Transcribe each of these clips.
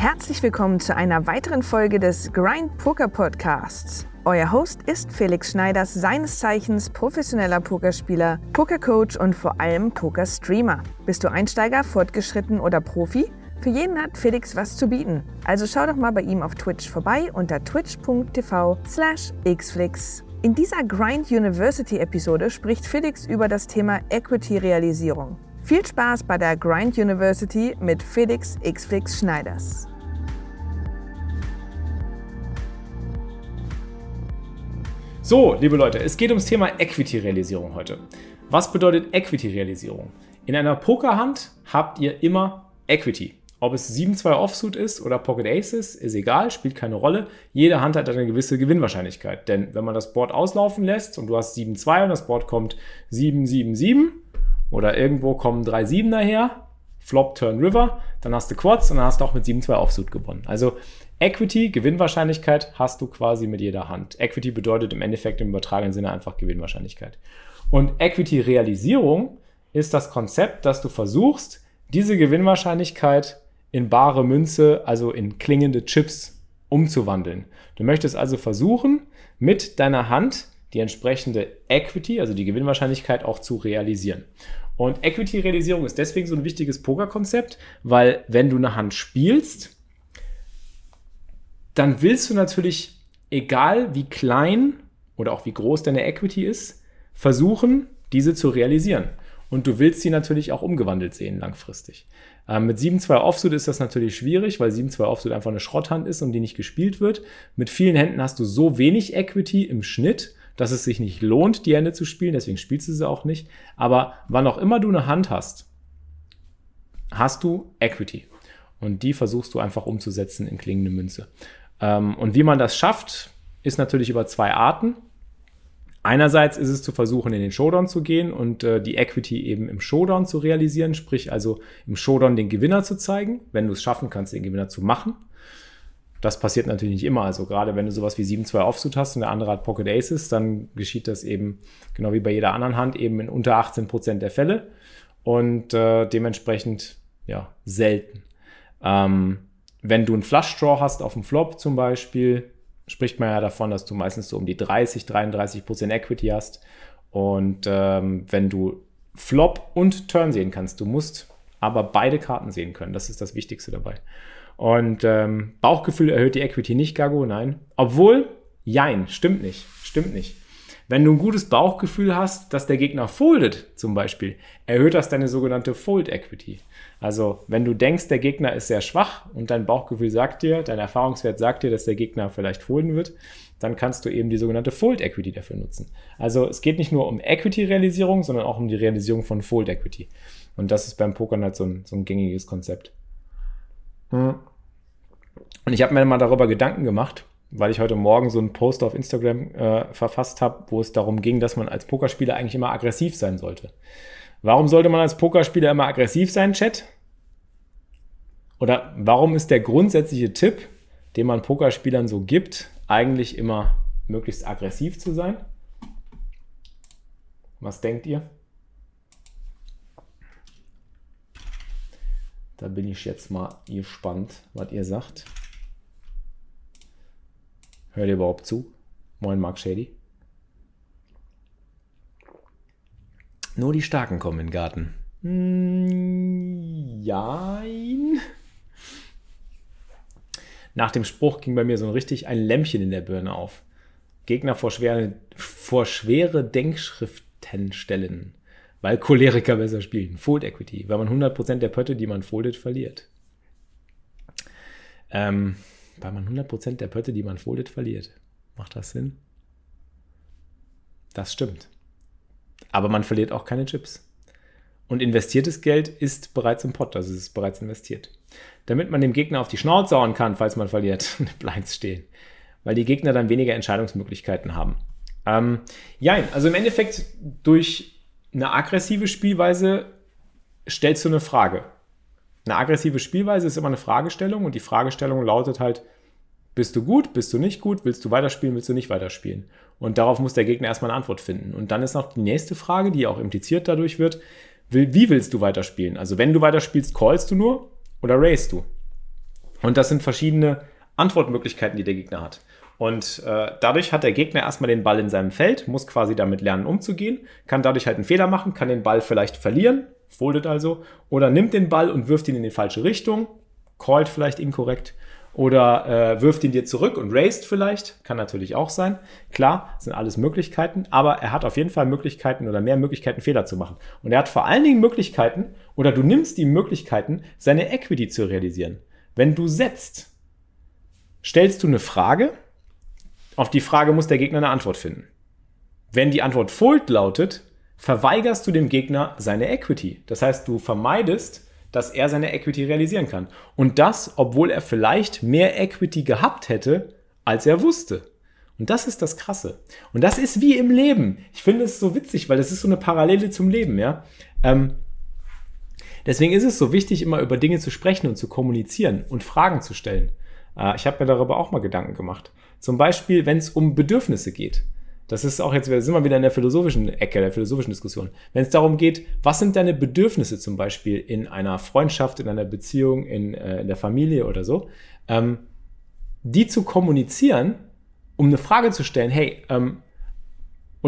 Herzlich willkommen zu einer weiteren Folge des Grind Poker Podcasts. Euer Host ist Felix Schneiders, seines Zeichens professioneller Pokerspieler, Pokercoach und vor allem Pokerstreamer. Bist du Einsteiger, fortgeschritten oder Profi? Für jeden hat Felix was zu bieten. Also schau doch mal bei ihm auf Twitch vorbei unter twitch.tv slash xflix. In dieser Grind University Episode spricht Felix über das Thema Equity-Realisierung. Viel Spaß bei der Grind University mit Felix Xflix Schneiders. So, liebe Leute, es geht ums Thema Equity-Realisierung heute. Was bedeutet Equity-Realisierung? In einer Pokerhand habt ihr immer Equity. Ob es 7-2 Offsuit ist oder Pocket Aces, ist egal, spielt keine Rolle. Jede Hand hat eine gewisse Gewinnwahrscheinlichkeit. Denn wenn man das Board auslaufen lässt und du hast 7-2 und das Board kommt 7-7-7, oder irgendwo kommen drei Siebener her, Flop, Turn, River, dann hast du Quads und dann hast du auch mit 7-2 Offsuit gewonnen. Also Equity, Gewinnwahrscheinlichkeit hast du quasi mit jeder Hand. Equity bedeutet im Endeffekt im übertragenen Sinne einfach Gewinnwahrscheinlichkeit. Und Equity-Realisierung ist das Konzept, dass du versuchst, diese Gewinnwahrscheinlichkeit in bare Münze, also in klingende Chips umzuwandeln. Du möchtest also versuchen, mit deiner Hand die entsprechende Equity, also die Gewinnwahrscheinlichkeit auch zu realisieren. Und Equity-Realisierung ist deswegen so ein wichtiges Pokerkonzept, weil wenn du eine Hand spielst, dann willst du natürlich, egal wie klein oder auch wie groß deine Equity ist, versuchen, diese zu realisieren. Und du willst sie natürlich auch umgewandelt sehen langfristig. Ähm, mit 7-2 Offsuit ist das natürlich schwierig, weil 7-2 Offsuit einfach eine Schrotthand ist und die nicht gespielt wird. Mit vielen Händen hast du so wenig Equity im Schnitt, dass es sich nicht lohnt, die Hände zu spielen, deswegen spielst du sie auch nicht. Aber wann auch immer du eine Hand hast, hast du Equity. Und die versuchst du einfach umzusetzen in klingende Münze. Ähm, und wie man das schafft, ist natürlich über zwei Arten. Einerseits ist es zu versuchen, in den Showdown zu gehen und äh, die Equity eben im Showdown zu realisieren, sprich also im Showdown den Gewinner zu zeigen, wenn du es schaffen kannst, den Gewinner zu machen. Das passiert natürlich nicht immer. Also gerade wenn du sowas wie 7-2 Offsuit hast und der andere hat Pocket Aces, dann geschieht das eben genau wie bei jeder anderen Hand eben in unter 18 Prozent der Fälle und äh, dementsprechend ja selten. Ähm, wenn du einen Flush Draw hast auf dem Flop zum Beispiel, spricht man ja davon, dass du meistens so um die 30, 33 Prozent Equity hast. Und ähm, wenn du Flop und Turn sehen kannst, du musst aber beide Karten sehen können. Das ist das Wichtigste dabei. Und ähm, Bauchgefühl erhöht die Equity nicht, Gago, nein. Obwohl, jein, stimmt nicht, stimmt nicht. Wenn du ein gutes Bauchgefühl hast, dass der Gegner foldet, zum Beispiel, erhöht das deine sogenannte Fold Equity. Also, wenn du denkst, der Gegner ist sehr schwach und dein Bauchgefühl sagt dir, dein Erfahrungswert sagt dir, dass der Gegner vielleicht folden wird, dann kannst du eben die sogenannte Fold Equity dafür nutzen. Also, es geht nicht nur um Equity-Realisierung, sondern auch um die Realisierung von Fold Equity. Und das ist beim Pokern halt so ein, so ein gängiges Konzept. Hm. Und ich habe mir mal darüber Gedanken gemacht, weil ich heute Morgen so einen Post auf Instagram äh, verfasst habe, wo es darum ging, dass man als Pokerspieler eigentlich immer aggressiv sein sollte. Warum sollte man als Pokerspieler immer aggressiv sein, Chat? Oder warum ist der grundsätzliche Tipp, den man Pokerspielern so gibt, eigentlich immer möglichst aggressiv zu sein? Was denkt ihr? Da bin ich jetzt mal gespannt, was ihr sagt. Hört ihr überhaupt zu? Moin, Mark Shady. Nur die Starken kommen in den Garten. Jein. Nach dem Spruch ging bei mir so ein richtig ein Lämpchen in der Birne auf. Gegner vor schwere, vor schwere Denkschriften stellen weil Choleriker besser spielen. Fold Equity, weil man 100% der Pötte, die man foldet, verliert. Ähm, weil man 100% der Pötte, die man foldet, verliert. Macht das Sinn? Das stimmt. Aber man verliert auch keine Chips. Und investiertes Geld ist bereits im Pot, also es ist bereits investiert. Damit man dem Gegner auf die Schnauze hauen kann, falls man verliert, Blinds stehen. Weil die Gegner dann weniger Entscheidungsmöglichkeiten haben. Ähm, ja, also im Endeffekt durch eine aggressive Spielweise stellst du eine Frage. Eine aggressive Spielweise ist immer eine Fragestellung und die Fragestellung lautet halt, bist du gut, bist du nicht gut, willst du weiterspielen, willst du nicht weiterspielen? Und darauf muss der Gegner erstmal eine Antwort finden. Und dann ist noch die nächste Frage, die auch impliziert dadurch wird, wie willst du weiterspielen? Also wenn du weiterspielst, callst du nur oder raisest du? Und das sind verschiedene Antwortmöglichkeiten, die der Gegner hat. Und äh, dadurch hat der Gegner erstmal den Ball in seinem Feld, muss quasi damit lernen, umzugehen, kann dadurch halt einen Fehler machen, kann den Ball vielleicht verlieren, foldet also, oder nimmt den Ball und wirft ihn in die falsche Richtung, callt vielleicht inkorrekt, oder äh, wirft ihn dir zurück und raised vielleicht, kann natürlich auch sein. Klar, sind alles Möglichkeiten, aber er hat auf jeden Fall Möglichkeiten oder mehr Möglichkeiten, Fehler zu machen. Und er hat vor allen Dingen Möglichkeiten, oder du nimmst die Möglichkeiten, seine Equity zu realisieren. Wenn du setzt, stellst du eine Frage, auf die Frage muss der Gegner eine Antwort finden. Wenn die Antwort Fold lautet, verweigerst du dem Gegner seine Equity. Das heißt, du vermeidest, dass er seine Equity realisieren kann. Und das, obwohl er vielleicht mehr Equity gehabt hätte, als er wusste. Und das ist das Krasse. Und das ist wie im Leben. Ich finde es so witzig, weil das ist so eine Parallele zum Leben, ja. Ähm, deswegen ist es so wichtig, immer über Dinge zu sprechen und zu kommunizieren und Fragen zu stellen. Äh, ich habe mir darüber auch mal Gedanken gemacht. Zum Beispiel, wenn es um Bedürfnisse geht. Das ist auch jetzt, sind wir wieder in der philosophischen Ecke, der philosophischen Diskussion. Wenn es darum geht, was sind deine Bedürfnisse zum Beispiel in einer Freundschaft, in einer Beziehung, in, äh, in der Familie oder so, ähm, die zu kommunizieren, um eine Frage zu stellen, hey, ähm,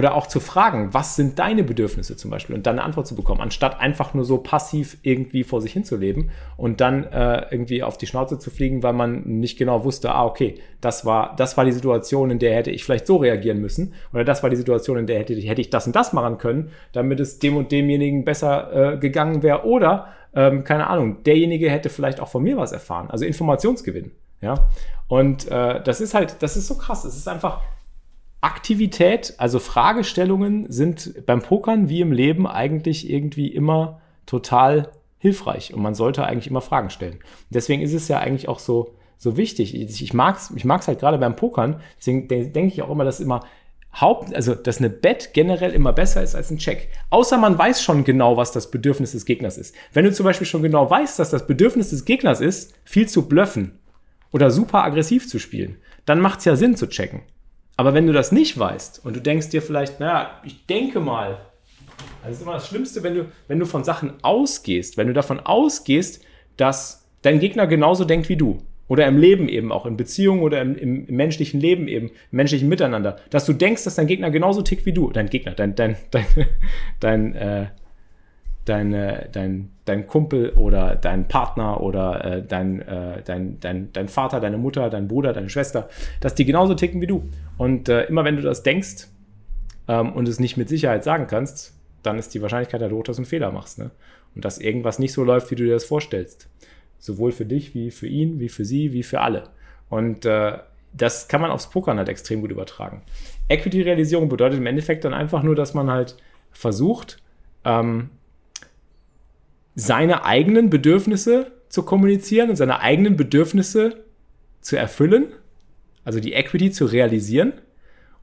oder auch zu fragen, was sind deine Bedürfnisse zum Beispiel und dann eine Antwort zu bekommen, anstatt einfach nur so passiv irgendwie vor sich hinzuleben und dann äh, irgendwie auf die Schnauze zu fliegen, weil man nicht genau wusste, ah, okay, das war, das war die Situation, in der hätte ich vielleicht so reagieren müssen oder das war die Situation, in der hätte, hätte ich das und das machen können, damit es dem und demjenigen besser äh, gegangen wäre oder, ähm, keine Ahnung, derjenige hätte vielleicht auch von mir was erfahren, also Informationsgewinn. Ja, und äh, das ist halt, das ist so krass. Es ist einfach, Aktivität, also Fragestellungen sind beim Pokern wie im Leben eigentlich irgendwie immer total hilfreich und man sollte eigentlich immer Fragen stellen. Deswegen ist es ja eigentlich auch so, so wichtig. Ich, ich mag es ich mag's halt gerade beim Pokern, deswegen denke ich auch immer, dass immer Haupt, also dass eine Bet generell immer besser ist als ein Check. Außer man weiß schon genau, was das Bedürfnis des Gegners ist. Wenn du zum Beispiel schon genau weißt, dass das Bedürfnis des Gegners ist, viel zu bluffen oder super aggressiv zu spielen, dann macht es ja Sinn zu checken. Aber wenn du das nicht weißt und du denkst dir vielleicht, naja, ich denke mal, das ist immer das Schlimmste, wenn du, wenn du von Sachen ausgehst, wenn du davon ausgehst, dass dein Gegner genauso denkt wie du. Oder im Leben eben auch, in Beziehungen oder im, im, menschlichen Leben eben, im menschlichen Miteinander. Dass du denkst, dass dein Gegner genauso tickt wie du. Dein Gegner, dein, dein, dein, dein, äh, dein, äh, dein, dein Kumpel oder dein Partner oder äh, dein, äh, dein, dein, dein Vater, deine Mutter, dein Bruder, deine Schwester, dass die genauso ticken wie du. Und äh, immer wenn du das denkst ähm, und es nicht mit Sicherheit sagen kannst, dann ist die Wahrscheinlichkeit halt hoch, dass du einen Fehler machst. Ne? Und dass irgendwas nicht so läuft, wie du dir das vorstellst. Sowohl für dich, wie für ihn, wie für sie, wie für alle. Und äh, das kann man aufs Pokern halt extrem gut übertragen. Equity-Realisierung bedeutet im Endeffekt dann einfach nur, dass man halt versucht, ähm, seine eigenen Bedürfnisse zu kommunizieren und seine eigenen Bedürfnisse zu erfüllen, also die Equity zu realisieren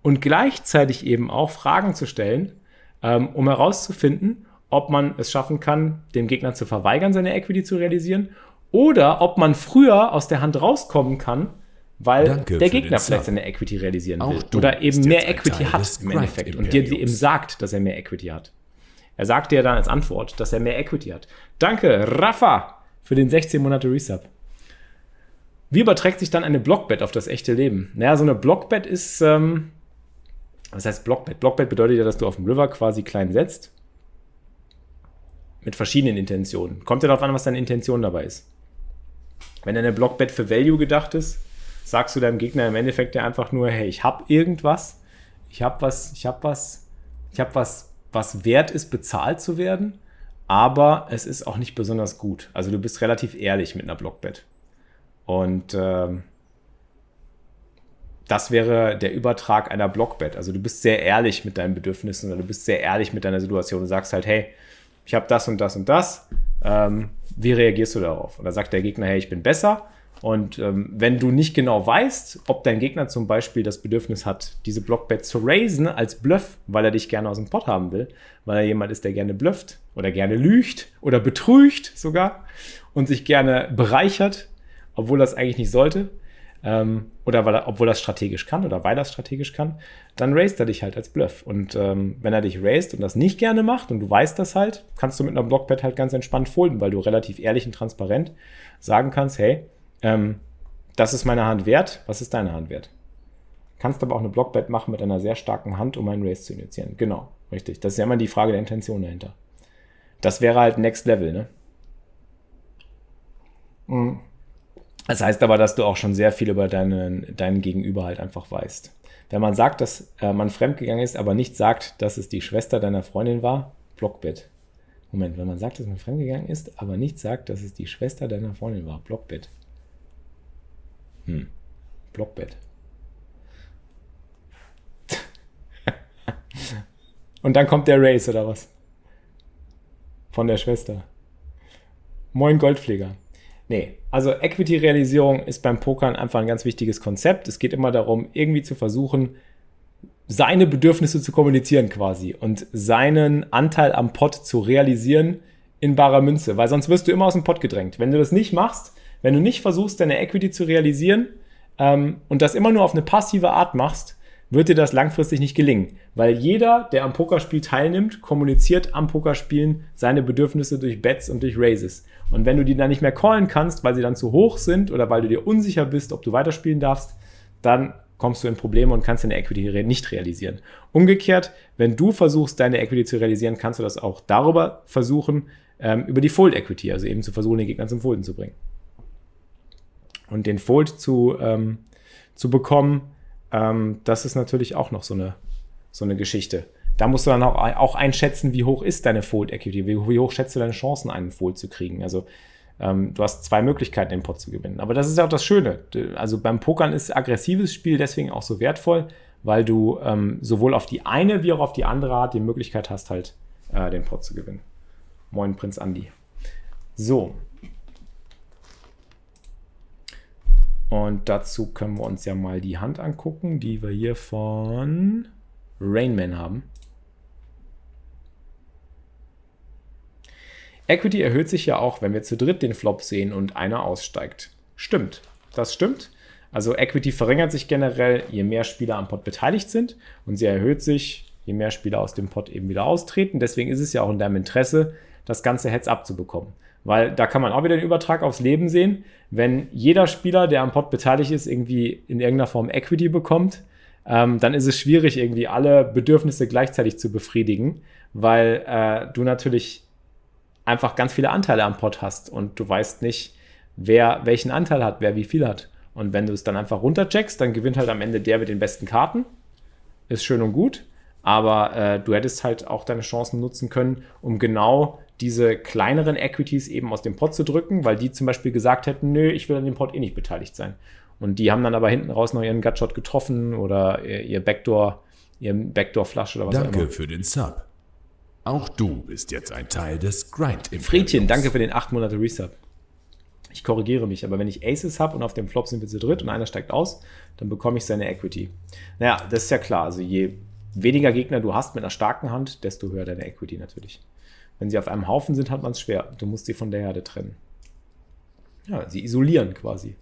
und gleichzeitig eben auch Fragen zu stellen, ähm, um herauszufinden, ob man es schaffen kann, dem Gegner zu verweigern, seine Equity zu realisieren oder ob man früher aus der Hand rauskommen kann, weil Danke der Gegner vielleicht seine Equity realisieren will oder eben mehr Equity hat im Endeffekt und dir eben sagt, dass er mehr Equity hat. Er sagte ja dann als Antwort, dass er mehr Equity hat. Danke, Rafa, für den 16 Monate Resub. Wie überträgt sich dann eine Blockbet auf das echte Leben? Naja, so eine Blockbet ist, ähm, was heißt Blockbet? Blockbet bedeutet ja, dass du auf dem River quasi klein setzt. Mit verschiedenen Intentionen. Kommt ja darauf an, was deine Intention dabei ist. Wenn deine Blockbet für Value gedacht ist, sagst du deinem Gegner im Endeffekt ja einfach nur, hey, ich habe irgendwas, ich habe was, ich habe was, ich habe was was wert ist, bezahlt zu werden, aber es ist auch nicht besonders gut. Also du bist relativ ehrlich mit einer Blockbet. Und ähm, das wäre der Übertrag einer Blockbet. Also du bist sehr ehrlich mit deinen Bedürfnissen oder du bist sehr ehrlich mit deiner Situation und sagst halt, hey, ich habe das und das und das. Ähm, wie reagierst du darauf? Und dann sagt der Gegner, hey, ich bin besser. Und ähm, wenn du nicht genau weißt, ob dein Gegner zum Beispiel das Bedürfnis hat, diese Blockbet zu raisen als Bluff, weil er dich gerne aus dem Pot haben will, weil er jemand ist, der gerne blufft oder gerne lügt oder betrügt sogar und sich gerne bereichert, obwohl das eigentlich nicht sollte, ähm, oder weil er, obwohl das strategisch kann oder weil er strategisch kann, dann raised er dich halt als Bluff. Und ähm, wenn er dich raised und das nicht gerne macht und du weißt das halt, kannst du mit einer Blockbet halt ganz entspannt folden, weil du relativ ehrlich und transparent sagen kannst, hey, ähm, das ist meine Hand wert, was ist deine Hand wert? Kannst aber auch eine Blockbett machen mit einer sehr starken Hand, um einen Race zu initiieren. Genau, richtig. Das ist ja immer die Frage der Intention dahinter. Das wäre halt Next Level, ne? Mhm. Das heißt aber, dass du auch schon sehr viel über deinen, deinen Gegenüber halt einfach weißt. Wenn man sagt, dass äh, man fremdgegangen ist, aber nicht sagt, dass es die Schwester deiner Freundin war, Blockbett. Moment, wenn man sagt, dass man fremdgegangen ist, aber nicht sagt, dass es die Schwester deiner Freundin war, Blockbett. Hm. Blockbett. Und dann kommt der Race oder was? Von der Schwester. Moin Goldpfleger. Nee, also Equity-Realisierung ist beim Pokern einfach ein ganz wichtiges Konzept. Es geht immer darum, irgendwie zu versuchen, seine Bedürfnisse zu kommunizieren quasi und seinen Anteil am Pot zu realisieren in barer Münze, weil sonst wirst du immer aus dem Pot gedrängt. Wenn du das nicht machst, wenn du nicht versuchst, deine Equity zu realisieren ähm, und das immer nur auf eine passive Art machst, wird dir das langfristig nicht gelingen. Weil jeder, der am Pokerspiel teilnimmt, kommuniziert am Pokerspielen seine Bedürfnisse durch Bets und durch Raises. Und wenn du die dann nicht mehr callen kannst, weil sie dann zu hoch sind oder weil du dir unsicher bist, ob du weiterspielen darfst, dann kommst du in Probleme und kannst deine Equity nicht realisieren. Umgekehrt, wenn du versuchst, deine Equity zu realisieren, kannst du das auch darüber versuchen, ähm, über die Fold Equity, also eben zu versuchen, den Gegner zum Folden zu bringen. Und den Fold zu, ähm, zu bekommen, ähm, das ist natürlich auch noch so eine, so eine Geschichte. Da musst du dann auch, auch einschätzen, wie hoch ist deine Fold Equity, wie, wie hoch schätzt du deine Chancen, einen Fold zu kriegen. Also ähm, du hast zwei Möglichkeiten, den Pot zu gewinnen. Aber das ist ja auch das Schöne. Also beim Pokern ist aggressives Spiel deswegen auch so wertvoll, weil du ähm, sowohl auf die eine wie auch auf die andere Art die Möglichkeit hast, halt äh, den Pot zu gewinnen. Moin, Prinz Andi. So, Und dazu können wir uns ja mal die Hand angucken, die wir hier von Rainman haben. Equity erhöht sich ja auch, wenn wir zu dritt den Flop sehen und einer aussteigt. Stimmt, das stimmt. Also Equity verringert sich generell, je mehr Spieler am Pot beteiligt sind und sie erhöht sich, je mehr Spieler aus dem Pot eben wieder austreten. Deswegen ist es ja auch in deinem Interesse, das ganze Heads abzubekommen. Weil da kann man auch wieder den Übertrag aufs Leben sehen. Wenn jeder Spieler, der am Pod beteiligt ist, irgendwie in irgendeiner Form Equity bekommt, ähm, dann ist es schwierig, irgendwie alle Bedürfnisse gleichzeitig zu befriedigen, weil äh, du natürlich einfach ganz viele Anteile am Pod hast und du weißt nicht, wer welchen Anteil hat, wer wie viel hat. Und wenn du es dann einfach runtercheckst, dann gewinnt halt am Ende der mit den besten Karten. Ist schön und gut. Aber äh, du hättest halt auch deine Chancen nutzen können, um genau diese kleineren Equities eben aus dem Pot zu drücken, weil die zum Beispiel gesagt hätten, nö, ich will an dem Pot eh nicht beteiligt sein. Und die haben dann aber hinten raus noch ihren Gutshot getroffen oder ihr Backdoor, ihren Backdoor-Flush oder was danke auch immer. Danke für den Sub. Auch du bist jetzt ein Teil des grind -Imperiums. Friedchen, danke für den 8 Monate Resub. Ich korrigiere mich, aber wenn ich Aces habe und auf dem Flop sind wir zu dritt und einer steigt aus, dann bekomme ich seine Equity. Naja, das ist ja klar. Also je weniger Gegner du hast mit einer starken Hand, desto höher deine Equity natürlich. Wenn sie auf einem Haufen sind, hat man es schwer. Du musst sie von der Herde trennen. Ja, sie isolieren quasi.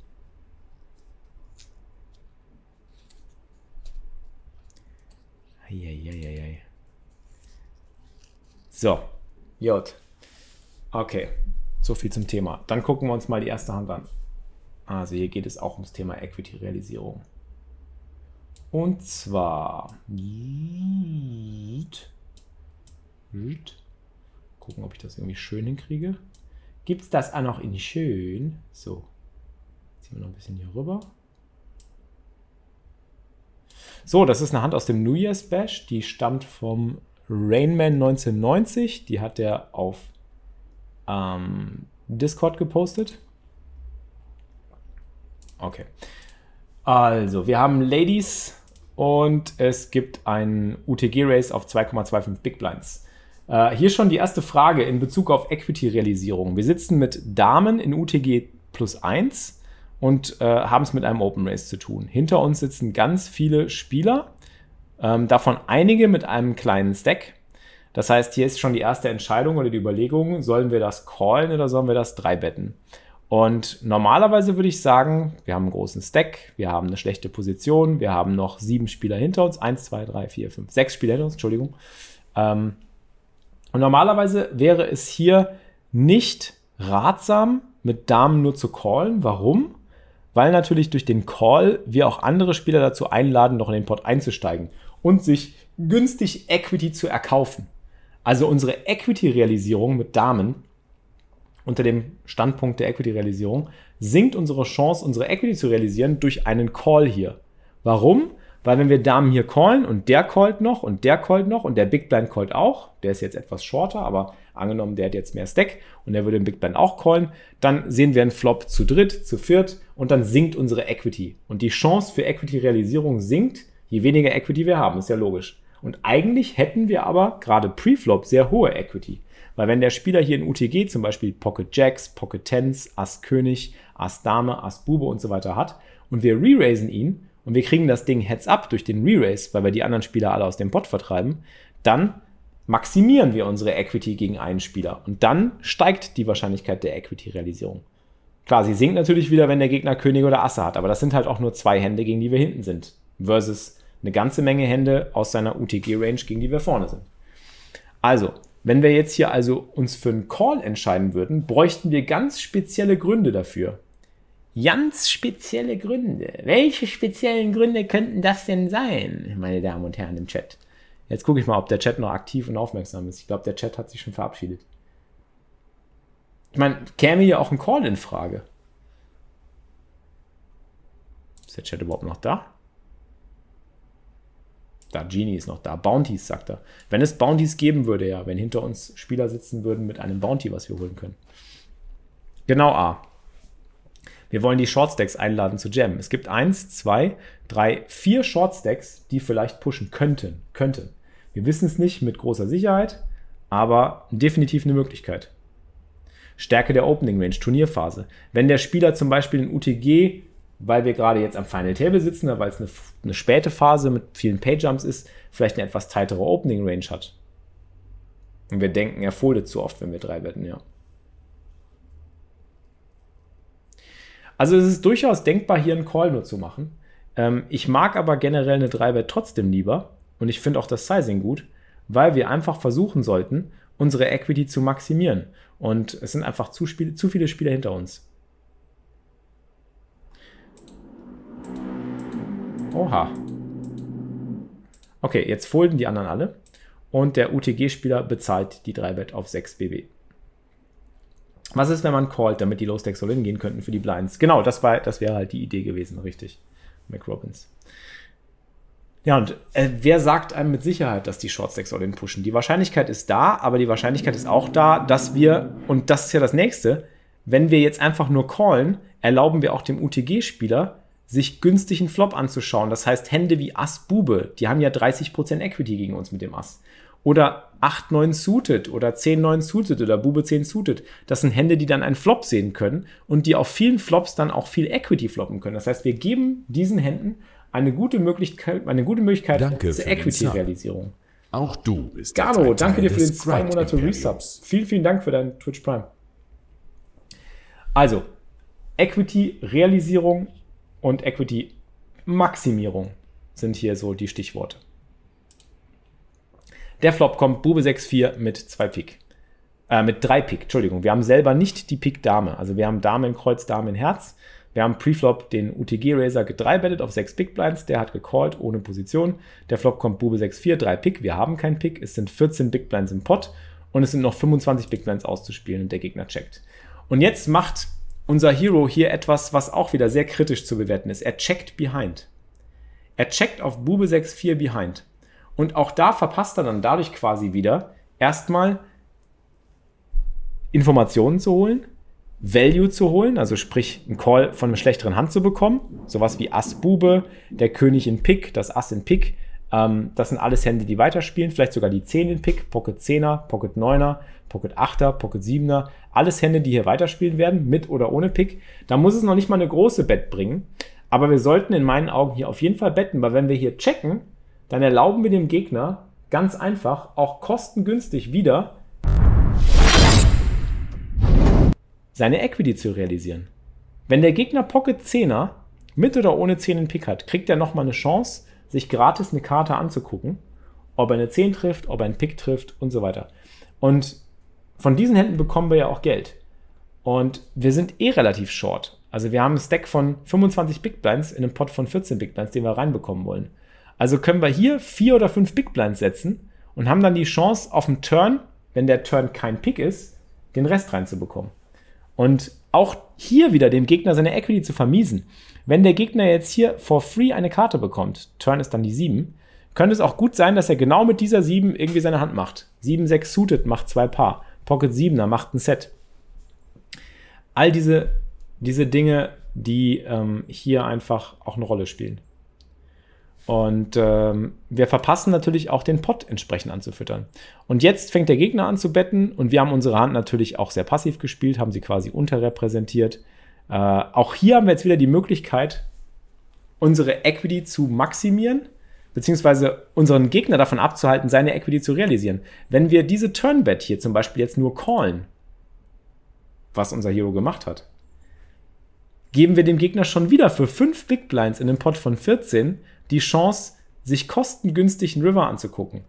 Eieieiei. So, J. Okay, so viel zum Thema. Dann gucken wir uns mal die erste Hand an. Also hier geht es auch ums Thema Equity-Realisierung. Und zwar Gucken, ob ich das irgendwie schön hinkriege. Gibt es das auch noch in schön? So. Ziehen wir noch ein bisschen hier rüber. So, das ist eine Hand aus dem New Year's Bash. Die stammt vom Rainman 1990. Die hat er auf ähm, Discord gepostet. Okay. Also, wir haben Ladies und es gibt einen UTG-Race auf 2,25 Big Blinds. Äh, hier schon die erste Frage in Bezug auf Equity-Realisierung. Wir sitzen mit Damen in UTG plus 1 und äh, haben es mit einem Open Race zu tun. Hinter uns sitzen ganz viele Spieler, ähm, davon einige mit einem kleinen Stack. Das heißt, hier ist schon die erste Entscheidung oder die Überlegung, sollen wir das callen oder sollen wir das drei betten? Und normalerweise würde ich sagen, wir haben einen großen Stack, wir haben eine schlechte Position, wir haben noch sieben Spieler hinter uns, eins, zwei, drei, vier, fünf, sechs Spieler hinter uns, Entschuldigung. Ähm, und normalerweise wäre es hier nicht ratsam, mit Damen nur zu callen. Warum? weil natürlich durch den Call wir auch andere Spieler dazu einladen, noch in den Pot einzusteigen und sich günstig Equity zu erkaufen. Also unsere Equity-Realisierung mit Damen unter dem Standpunkt der Equity-Realisierung sinkt unsere Chance, unsere Equity zu realisieren durch einen Call hier. Warum? Weil wenn wir Damen hier callen und der callt noch und der callt noch und der Big Blind callt auch, der ist jetzt etwas shorter, aber angenommen, der hat jetzt mehr Stack und der würde den Big Blind auch callen, dann sehen wir einen Flop zu dritt, zu viert und dann sinkt unsere Equity. Und die Chance für Equity-Realisierung sinkt, je weniger Equity wir haben, ist ja logisch. Und eigentlich hätten wir aber gerade Pre-Flop sehr hohe Equity. Weil wenn der Spieler hier in UTG zum Beispiel Pocket Jacks, Pocket Tens, Ass König, Ass Dame, Ass Bube und so weiter hat und wir re-raisen ihn und wir kriegen das Ding Heads up durch den Re-Raise, weil wir die anderen Spieler alle aus dem Pot vertreiben, dann maximieren wir unsere Equity gegen einen Spieler und dann steigt die Wahrscheinlichkeit der Equity-Realisierung. Klar, sie sinkt natürlich wieder, wenn der Gegner König oder Asse hat, aber das sind halt auch nur zwei Hände, gegen die wir hinten sind, versus eine ganze Menge Hände aus seiner UTG-Range, gegen die wir vorne sind. Also, wenn wir jetzt hier also uns für einen Call entscheiden würden, bräuchten wir ganz spezielle Gründe dafür. Ganz spezielle Gründe. Welche speziellen Gründe könnten das denn sein, meine Damen und Herren im Chat? Jetzt gucke ich mal, ob der Chat noch aktiv und aufmerksam ist. Ich glaube, der Chat hat sich schon verabschiedet. Ich meine, käme hier auch ein Call in Frage? Ist der Chat überhaupt noch da? Da, Genie ist noch da. Bounties, sagt er. Wenn es Bounties geben würde, ja, wenn hinter uns Spieler sitzen würden mit einem Bounty, was wir holen können. Genau A. Wir wollen die Shortstacks einladen zu Jam. Es gibt eins, zwei, drei, vier Shortstacks, die vielleicht pushen könnten. Könnten. Wir wissen es nicht mit großer Sicherheit, aber definitiv eine Möglichkeit. Stärke der Opening Range, Turnierphase. Wenn der Spieler zum Beispiel in UTG weil wir gerade jetzt am Final Table sitzen, weil es eine, eine späte Phase mit vielen Pay-Jumps ist, vielleicht eine etwas tightere Opening Range hat. Und wir denken, er foldet zu oft, wenn wir drei wetten, ja. Also es ist durchaus denkbar, hier einen Call nur zu machen. Ähm, ich mag aber generell eine 3-Bet trotzdem lieber und ich finde auch das Sizing gut, weil wir einfach versuchen sollten, unsere Equity zu maximieren. Und es sind einfach zu, Spiel zu viele Spieler hinter uns. Oha. Okay, jetzt folden die anderen alle. Und der UTG-Spieler bezahlt die 3-Bet auf 6 BB. Was ist, wenn man callt, damit die Low-Stacks all gehen könnten für die Blinds? Genau, das, war, das wäre halt die Idee gewesen, richtig. McRobbins. Ja, und äh, wer sagt einem mit Sicherheit, dass die Shortstacks all pushen? Die Wahrscheinlichkeit ist da, aber die Wahrscheinlichkeit ist auch da, dass wir, und das ist ja das nächste, wenn wir jetzt einfach nur callen, erlauben wir auch dem UTG-Spieler, sich günstig einen Flop anzuschauen. Das heißt, Hände wie Ass Bube, die haben ja 30% Equity gegen uns mit dem Ass. Oder 8, 9 suited oder 10, 9 suited oder Bube 10 suited. Das sind Hände, die dann einen Flop sehen können und die auf vielen Flops dann auch viel Equity floppen können. Das heißt, wir geben diesen Händen eine gute Möglichkeit, eine gute Möglichkeit danke zur Equity-Realisierung. Auch du bist Garo, danke dir für den zwei Monate Resubs. Vielen, vielen Dank für deinen Twitch Prime. Also, Equity-Realisierung und Equity-Maximierung sind hier so die Stichworte. Der Flop kommt Bube 6-4 mit 2 Pik. Äh, mit 3 Pik, Entschuldigung. Wir haben selber nicht die Pik Dame. Also wir haben Dame in Kreuz, Dame in Herz. Wir haben Preflop den UTG Razor gedreibettet auf 6 Big Blinds. Der hat gecallt ohne Position. Der Flop kommt Bube 6-4, 3 Pik. Wir haben keinen Pik. Es sind 14 Big Blinds im Pot und es sind noch 25 Big Blinds auszuspielen und der Gegner checkt. Und jetzt macht unser Hero hier etwas, was auch wieder sehr kritisch zu bewerten ist. Er checkt behind. Er checkt auf Bube 6-4 behind. Und auch da verpasst er dann dadurch quasi wieder erstmal Informationen zu holen, Value zu holen, also sprich einen Call von einer schlechteren Hand zu bekommen. Sowas wie Ass Bube, der König in Pick, das Ass in Pick. Ähm, das sind alles Hände, die weiterspielen. Vielleicht sogar die 10 in Pick, Pocket 10er, Pocket 9er, Pocket 8er, Pocket 7er. Alles Hände, die hier weiterspielen werden, mit oder ohne Pick. Da muss es noch nicht mal eine große Bet bringen. Aber wir sollten in meinen Augen hier auf jeden Fall betten, weil wenn wir hier checken, dann erlauben wir dem Gegner ganz einfach, auch kostengünstig wieder, seine Equity zu realisieren. Wenn der Gegner Pocket 10er mit oder ohne 10 in Pick hat, kriegt er nochmal eine Chance, sich gratis eine Karte anzugucken, ob er eine 10 trifft, ob er einen Pick trifft und so weiter. Und von diesen Händen bekommen wir ja auch Geld. Und wir sind eh relativ short. Also wir haben einen Stack von 25 Big Blinds in einem Pot von 14 Big Blinds, den wir reinbekommen wollen. Also können wir hier vier oder fünf Big Blinds setzen und haben dann die Chance auf dem Turn, wenn der Turn kein Pick ist, den Rest reinzubekommen. Und auch hier wieder dem Gegner seine Equity zu vermiesen. Wenn der Gegner jetzt hier for free eine Karte bekommt, Turn ist dann die 7, könnte es auch gut sein, dass er genau mit dieser 7 irgendwie seine Hand macht. 7, 6 suited macht zwei Paar. Pocket 7er macht ein Set. All diese, diese Dinge, die ähm, hier einfach auch eine Rolle spielen. Und ähm, wir verpassen natürlich auch den Pot entsprechend anzufüttern. Und jetzt fängt der Gegner an zu betten und wir haben unsere Hand natürlich auch sehr passiv gespielt, haben sie quasi unterrepräsentiert. Äh, auch hier haben wir jetzt wieder die Möglichkeit, unsere Equity zu maximieren, beziehungsweise unseren Gegner davon abzuhalten, seine Equity zu realisieren. Wenn wir diese Turnbet hier zum Beispiel jetzt nur callen, was unser Hero gemacht hat, geben wir dem Gegner schon wieder für 5 Big Blinds in einem Pot von 14 die Chance, sich kostengünstig einen River anzugucken.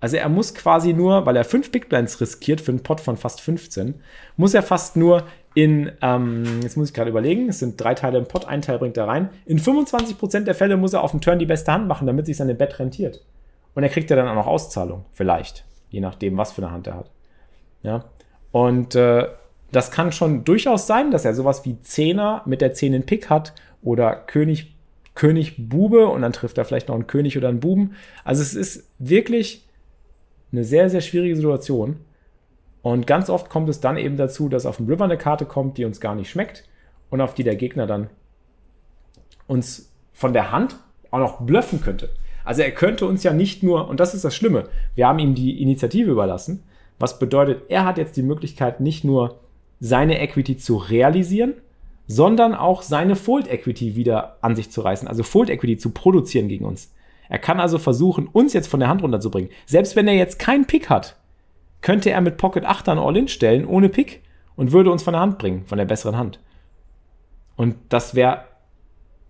Also er muss quasi nur, weil er 5 Big Blinds riskiert für einen Pot von fast 15, muss er fast nur in, ähm, jetzt muss ich gerade überlegen, es sind drei Teile im Pot, ein Teil bringt er rein. In 25% der Fälle muss er auf dem Turn die beste Hand machen, damit sich seine Bet rentiert. Und er kriegt ja dann auch noch Auszahlung, vielleicht, je nachdem, was für eine Hand er hat. Ja. Und äh, das kann schon durchaus sein, dass er sowas wie Zehner mit der 10 in Pick hat oder König König Bube und dann trifft er vielleicht noch einen König oder einen Buben. Also es ist wirklich eine sehr, sehr schwierige Situation. Und ganz oft kommt es dann eben dazu, dass auf dem River eine Karte kommt, die uns gar nicht schmeckt und auf die der Gegner dann uns von der Hand auch noch bluffen könnte. Also er könnte uns ja nicht nur, und das ist das Schlimme, wir haben ihm die Initiative überlassen, was bedeutet, er hat jetzt die Möglichkeit, nicht nur seine Equity zu realisieren, sondern auch seine Fold Equity wieder an sich zu reißen, also Fold Equity zu produzieren gegen uns. Er kann also versuchen, uns jetzt von der Hand runterzubringen. Selbst wenn er jetzt keinen Pick hat, könnte er mit Pocket 8 dann All-In stellen, ohne Pick, und würde uns von der Hand bringen, von der besseren Hand. Und das wäre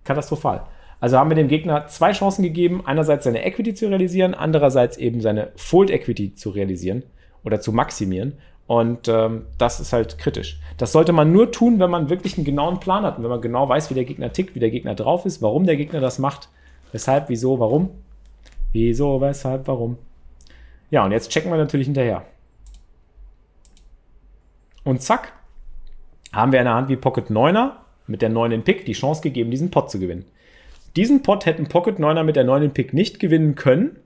katastrophal. Also haben wir dem Gegner zwei Chancen gegeben, einerseits seine Equity zu realisieren, andererseits eben seine Fold Equity zu realisieren oder zu maximieren. Und ähm, das ist halt kritisch. Das sollte man nur tun, wenn man wirklich einen genauen Plan hat und wenn man genau weiß, wie der Gegner tickt, wie der Gegner drauf ist, warum der Gegner das macht, weshalb, wieso, warum. Wieso, weshalb, warum. Ja, und jetzt checken wir natürlich hinterher. Und zack, haben wir eine Hand wie Pocket 9er mit der 9 in Pick die Chance gegeben, diesen Pot zu gewinnen. Diesen Pot hätten Pocket 9er mit der 9 in Pick nicht gewinnen können,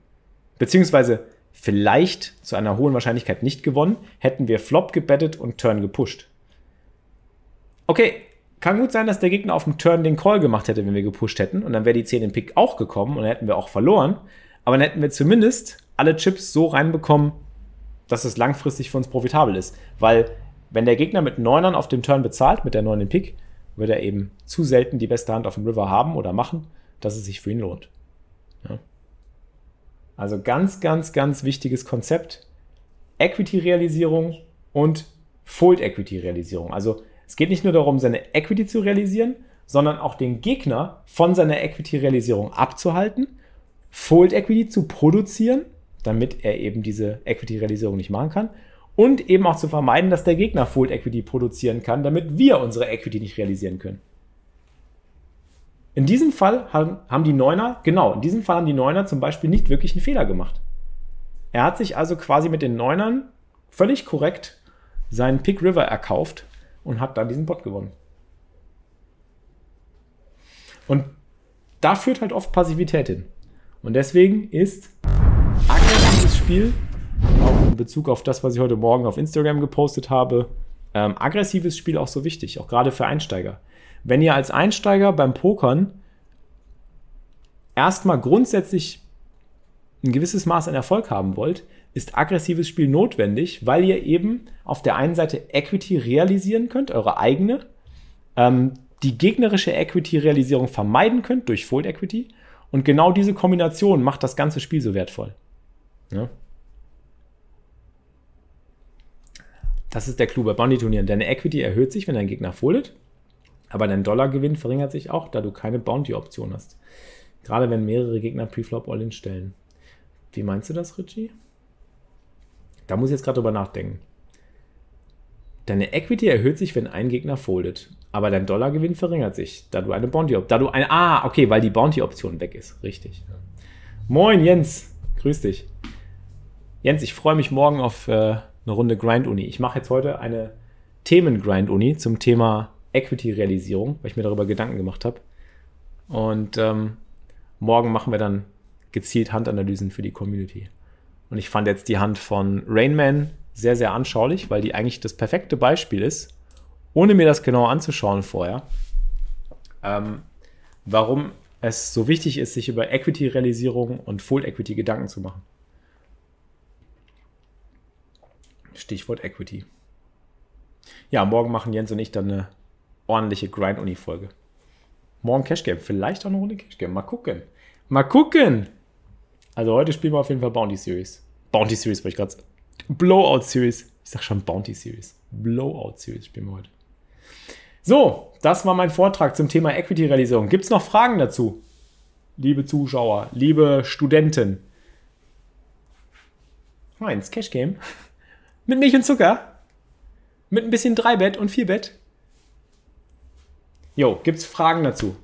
beziehungsweise vielleicht zu einer hohen Wahrscheinlichkeit nicht gewonnen, hätten wir Flop gebettet und Turn gepusht. Okay, kann gut sein, dass der Gegner auf dem Turn den Call gemacht hätte, wenn wir gepusht hätten. Und dann wäre die 10 im Pick auch gekommen und dann hätten wir auch verloren. Aber dann hätten wir zumindest alle Chips so reinbekommen, dass es langfristig für uns profitabel ist. Weil, wenn der Gegner mit Neunern auf dem Turn bezahlt, mit der 9 im Pick, wird er eben zu selten die beste Hand auf dem River haben oder machen, dass es sich für ihn lohnt. Ja. Also ganz, ganz, ganz wichtiges Konzept. Equity-Realisierung und Fold-Equity-Realisierung. Also es geht nicht nur darum, seine Equity zu realisieren, sondern auch den Gegner von seiner Equity-Realisierung abzuhalten, Fold-Equity zu produzieren, damit er eben diese Equity-Realisierung nicht machen kann und eben auch zu vermeiden, dass der Gegner Fold-Equity produzieren kann, damit wir unsere Equity nicht realisieren können. In diesem Fall haben, die Neuner, genau, in diesem Fall haben die Neuner zum Beispiel nicht wirklich einen Fehler gemacht. Er hat sich also quasi mit den Neunern völlig korrekt seinen Pick River erkauft und hat dann diesen Bot gewonnen. Und da führt halt oft Passivität hin. Und deswegen ist aggressives Spiel, auch in Bezug auf das, was ich heute Morgen auf Instagram gepostet habe, ähm, aggressives Spiel auch so wichtig, auch gerade für Einsteiger. Wenn ihr als Einsteiger beim Pokern erstmal grundsätzlich ein gewisses Maß an Erfolg haben wollt, ist aggressives Spiel notwendig, weil ihr eben auf der einen Seite Equity realisieren könnt, eure eigene, ähm, die gegnerische Equity-Realisierung vermeiden könnt durch Fold Equity. Und genau diese Kombination macht das ganze Spiel so wertvoll. Ja. Das ist der Clou bei Bounty-Turnieren. Deine Equity erhöht sich, wenn dein Gegner foldet. Aber dein Dollargewinn verringert sich auch, da du keine Bounty-Option hast. Gerade wenn mehrere Gegner Preflop All-In stellen. Wie meinst du das, Richie? Da muss ich jetzt gerade drüber nachdenken. Deine Equity erhöht sich, wenn ein Gegner foldet. Aber dein Dollargewinn verringert sich, da du eine Bounty, da ah, okay, weil die Bounty-Option weg ist. Richtig. Moin, Jens. Grüß dich. Jens, ich freue mich morgen auf äh, eine Runde Grind-Uni. Ich mache jetzt heute eine Themen-Grind-Uni zum Thema Equity-Realisierung, weil ich mir darüber Gedanken gemacht habe. Und ähm, morgen machen wir dann gezielt Handanalysen für die Community. Und ich fand jetzt die Hand von Rainman sehr, sehr anschaulich, weil die eigentlich das perfekte Beispiel ist, ohne mir das genau anzuschauen vorher, ähm, warum es so wichtig ist, sich über Equity-Realisierung und Full-Equity Gedanken zu machen. Stichwort Equity. Ja, morgen machen Jens und ich dann eine ordentliche Grind-Uni-Folge. Morgen Cash Game, vielleicht auch eine Runde Cash Game. Mal gucken. Mal gucken. Also heute spielen wir auf jeden Fall Bounty Series. Bounty Series wollte ich gerade. Blowout Series. Ich sag schon Bounty Series. Blowout Series spielen wir heute. So, das war mein Vortrag zum Thema Equity-Realisierung. Gibt es noch Fragen dazu? Liebe Zuschauer, liebe Studenten. Meins, Cash Game. Mit Milch und Zucker. Mit ein bisschen Dreibett und Vierbett. Jo, gibt es Fragen dazu?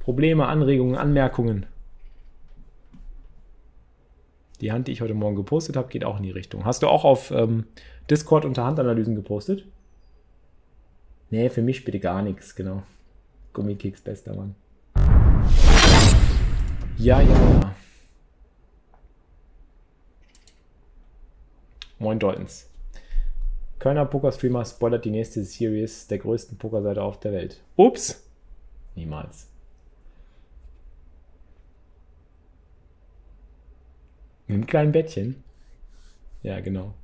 Probleme, Anregungen, Anmerkungen? Die Hand, die ich heute Morgen gepostet habe, geht auch in die Richtung. Hast du auch auf ähm, Discord unter Handanalysen gepostet? Nee, für mich bitte gar nichts, genau. Gummikicks, bester Mann. Ja, ja. Moin Doltons. Kölner Pokerstreamer spoilert die nächste Series der größten Pokerseite auf der Welt. Ups! Niemals. Mit einem kleinen Bettchen? Ja, genau.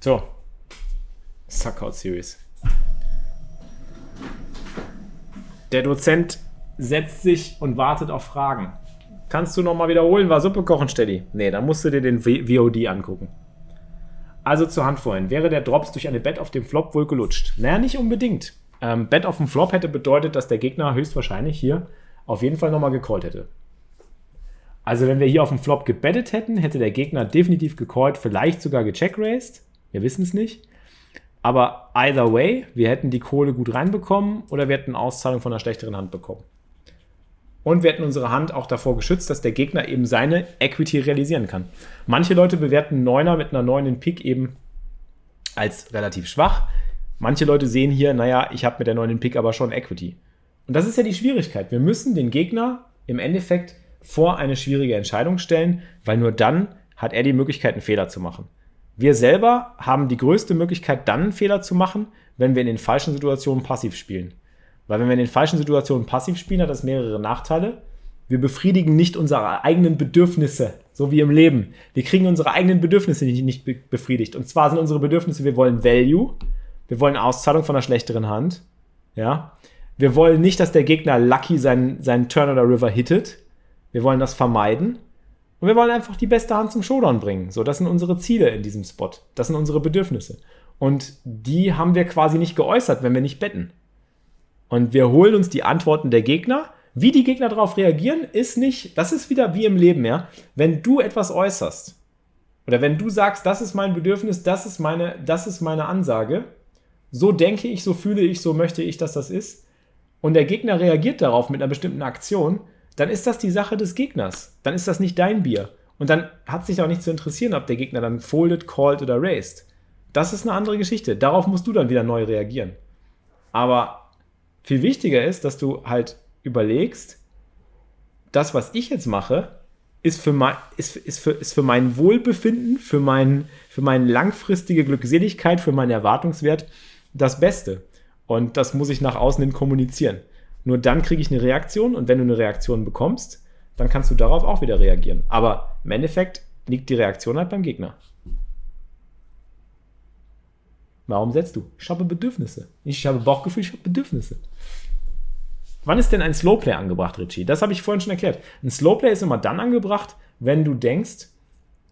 So. Suckout Series. Der Dozent setzt sich und wartet auf Fragen. Kannst du nochmal wiederholen, war Suppe kochen, Steady? Nee, dann musst du dir den VOD angucken. Also zur Hand vorhin. Wäre der Drops durch eine Bet auf dem Flop wohl gelutscht? Naja, nicht unbedingt. Ähm, Bet auf dem Flop hätte bedeutet, dass der Gegner höchstwahrscheinlich hier auf jeden Fall nochmal gecallt hätte. Also wenn wir hier auf dem Flop gebettet hätten, hätte der Gegner definitiv gecallt, vielleicht sogar gecheckraced. Wir wissen es nicht. Aber either way, wir hätten die Kohle gut reinbekommen oder wir hätten Auszahlung von einer schlechteren Hand bekommen. Und wir hätten unsere Hand auch davor geschützt, dass der Gegner eben seine Equity realisieren kann. Manche Leute bewerten Neuner mit einer 9 in Pick eben als relativ schwach. Manche Leute sehen hier, naja, ich habe mit der 9 in Pick aber schon Equity. Und das ist ja die Schwierigkeit. Wir müssen den Gegner im Endeffekt vor eine schwierige Entscheidung stellen, weil nur dann hat er die Möglichkeit, einen Fehler zu machen. Wir selber haben die größte Möglichkeit, dann einen Fehler zu machen, wenn wir in den falschen Situationen passiv spielen. Weil wenn wir in den falschen Situationen passiv spielen, hat das mehrere Nachteile. Wir befriedigen nicht unsere eigenen Bedürfnisse, so wie im Leben. Wir kriegen unsere eigenen Bedürfnisse nicht, befriedigt. Und zwar sind unsere Bedürfnisse, wir wollen Value, wir wollen Auszahlung von einer schlechteren Hand. Ja. Wir wollen nicht, dass der Gegner Lucky seinen, seinen Turn oder River hittet. Wir wollen das vermeiden. Und wir wollen einfach die beste Hand zum Showdown bringen. So, das sind unsere Ziele in diesem Spot. Das sind unsere Bedürfnisse. Und die haben wir quasi nicht geäußert, wenn wir nicht betten. Und wir holen uns die Antworten der Gegner. Wie die Gegner darauf reagieren, ist nicht, das ist wieder wie im Leben, ja. Wenn du etwas äußerst, oder wenn du sagst, das ist mein Bedürfnis, das ist meine, das ist meine Ansage, so denke ich, so fühle ich, so möchte ich, dass das ist, und der Gegner reagiert darauf mit einer bestimmten Aktion, dann ist das die Sache des Gegners. Dann ist das nicht dein Bier. Und dann hat sich auch nicht zu interessieren, ob der Gegner dann foldet, called oder raised. Das ist eine andere Geschichte. Darauf musst du dann wieder neu reagieren. Aber viel wichtiger ist, dass du halt überlegst, das, was ich jetzt mache, ist für mein, ist, ist für, ist für mein Wohlbefinden, für, mein, für meine langfristige Glückseligkeit, für meinen Erwartungswert das Beste. Und das muss ich nach außen hin kommunizieren. Nur dann kriege ich eine Reaktion und wenn du eine Reaktion bekommst, dann kannst du darauf auch wieder reagieren. Aber im Endeffekt liegt die Reaktion halt beim Gegner. Warum setzt du? Ich habe Bedürfnisse. Ich habe Bauchgefühl, ich habe Bedürfnisse. Wann ist denn ein Slowplay angebracht, Richie? Das habe ich vorhin schon erklärt. Ein Slowplay ist immer dann angebracht, wenn du denkst,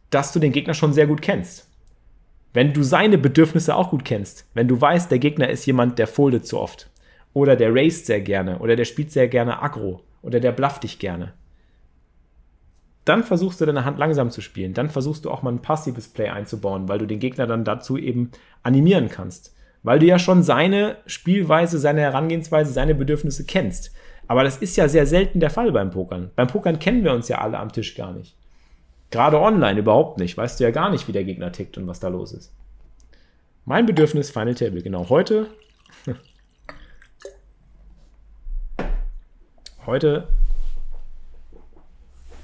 dass du den Gegner schon sehr gut kennst. Wenn du seine Bedürfnisse auch gut kennst. Wenn du weißt, der Gegner ist jemand, der foldet zu oft. Oder der raced sehr gerne. Oder der spielt sehr gerne aggro. Oder der blufft dich gerne. Dann versuchst du deine Hand langsam zu spielen. Dann versuchst du auch mal ein passives Play einzubauen, weil du den Gegner dann dazu eben animieren kannst. Weil du ja schon seine Spielweise, seine Herangehensweise, seine Bedürfnisse kennst. Aber das ist ja sehr selten der Fall beim Pokern. Beim Pokern kennen wir uns ja alle am Tisch gar nicht. Gerade online überhaupt nicht. Weißt du ja gar nicht, wie der Gegner tickt und was da los ist. Mein Bedürfnis Final Table. Genau, heute. heute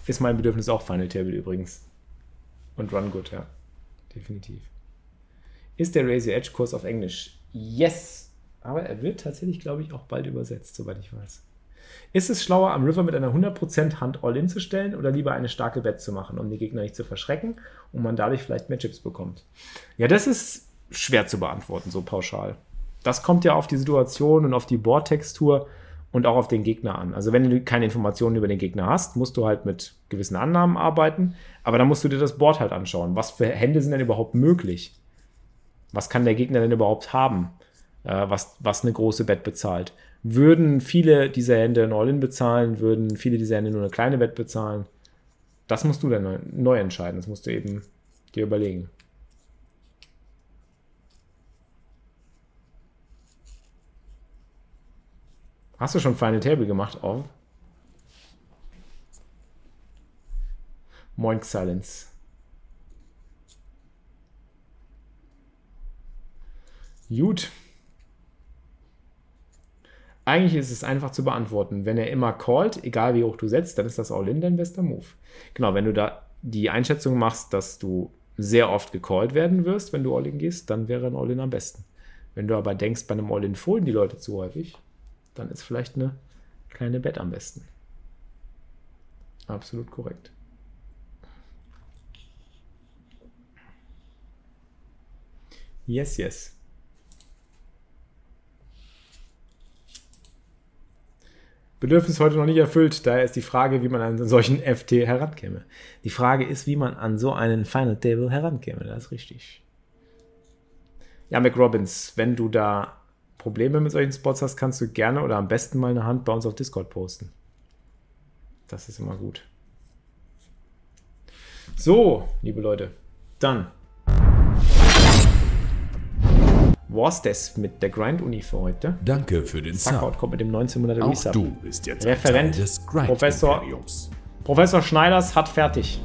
ist mein Bedürfnis auch Final Table übrigens. Und Run Good, ja. Definitiv. Ist der Your Edge Kurs auf Englisch? Yes! Aber er wird tatsächlich, glaube ich, auch bald übersetzt, soweit ich weiß. Ist es schlauer, am River mit einer 100% Hand All-In zu stellen oder lieber eine starke Bet zu machen, um die Gegner nicht zu verschrecken und man dadurch vielleicht mehr Chips bekommt? Ja, das ist schwer zu beantworten, so pauschal. Das kommt ja auf die Situation und auf die Boardtextur und auch auf den Gegner an. Also wenn du keine Informationen über den Gegner hast, musst du halt mit gewissen Annahmen arbeiten, aber dann musst du dir das Board halt anschauen. Was für Hände sind denn überhaupt möglich? Was kann der Gegner denn überhaupt haben, äh, was, was eine große Bet bezahlt? Würden viele dieser Hände ein All-In bezahlen, würden viele dieser Hände nur eine kleine Bet bezahlen? Das musst du dann neu, neu entscheiden, das musst du eben dir überlegen. Hast du schon Final Table gemacht auf? Moink Silence. Gut. Eigentlich ist es einfach zu beantworten. Wenn er immer callt, egal wie hoch du setzt, dann ist das All-In dein bester Move. Genau, wenn du da die Einschätzung machst, dass du sehr oft gecallt werden wirst, wenn du All-In gehst, dann wäre ein All-In am besten. Wenn du aber denkst, bei einem All-In folgen die Leute zu häufig, dann ist vielleicht eine kleine Bet am besten. Absolut korrekt. Yes, yes. Bedürfnis heute noch nicht erfüllt. Daher ist die Frage, wie man an solchen FT herankäme. Die Frage ist, wie man an so einen Final Table herankäme. Das ist richtig. Ja, McRobbins, wenn du da Probleme mit solchen Spots hast, kannst du gerne oder am besten mal eine Hand bei uns auf Discord posten. Das ist immer gut. So, liebe Leute, dann war's das mit der Grind-Uni für heute. Danke für den Sub. kommt mit dem 1900er Auch Resub. du bist jetzt Referent, des Grind Professor- Imperiums. Professor Schneiders hat fertig.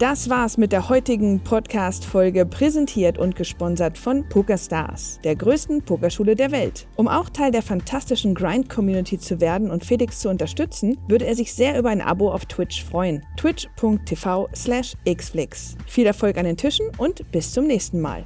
Das war's mit der heutigen Podcast-Folge, präsentiert und gesponsert von PokerStars, der größten Pokerschule der Welt. Um auch Teil der fantastischen Grind-Community zu werden und Felix zu unterstützen, würde er sich sehr über ein Abo auf Twitch freuen. twitch.tv slash xflix. Viel Erfolg an den Tischen und bis zum nächsten Mal.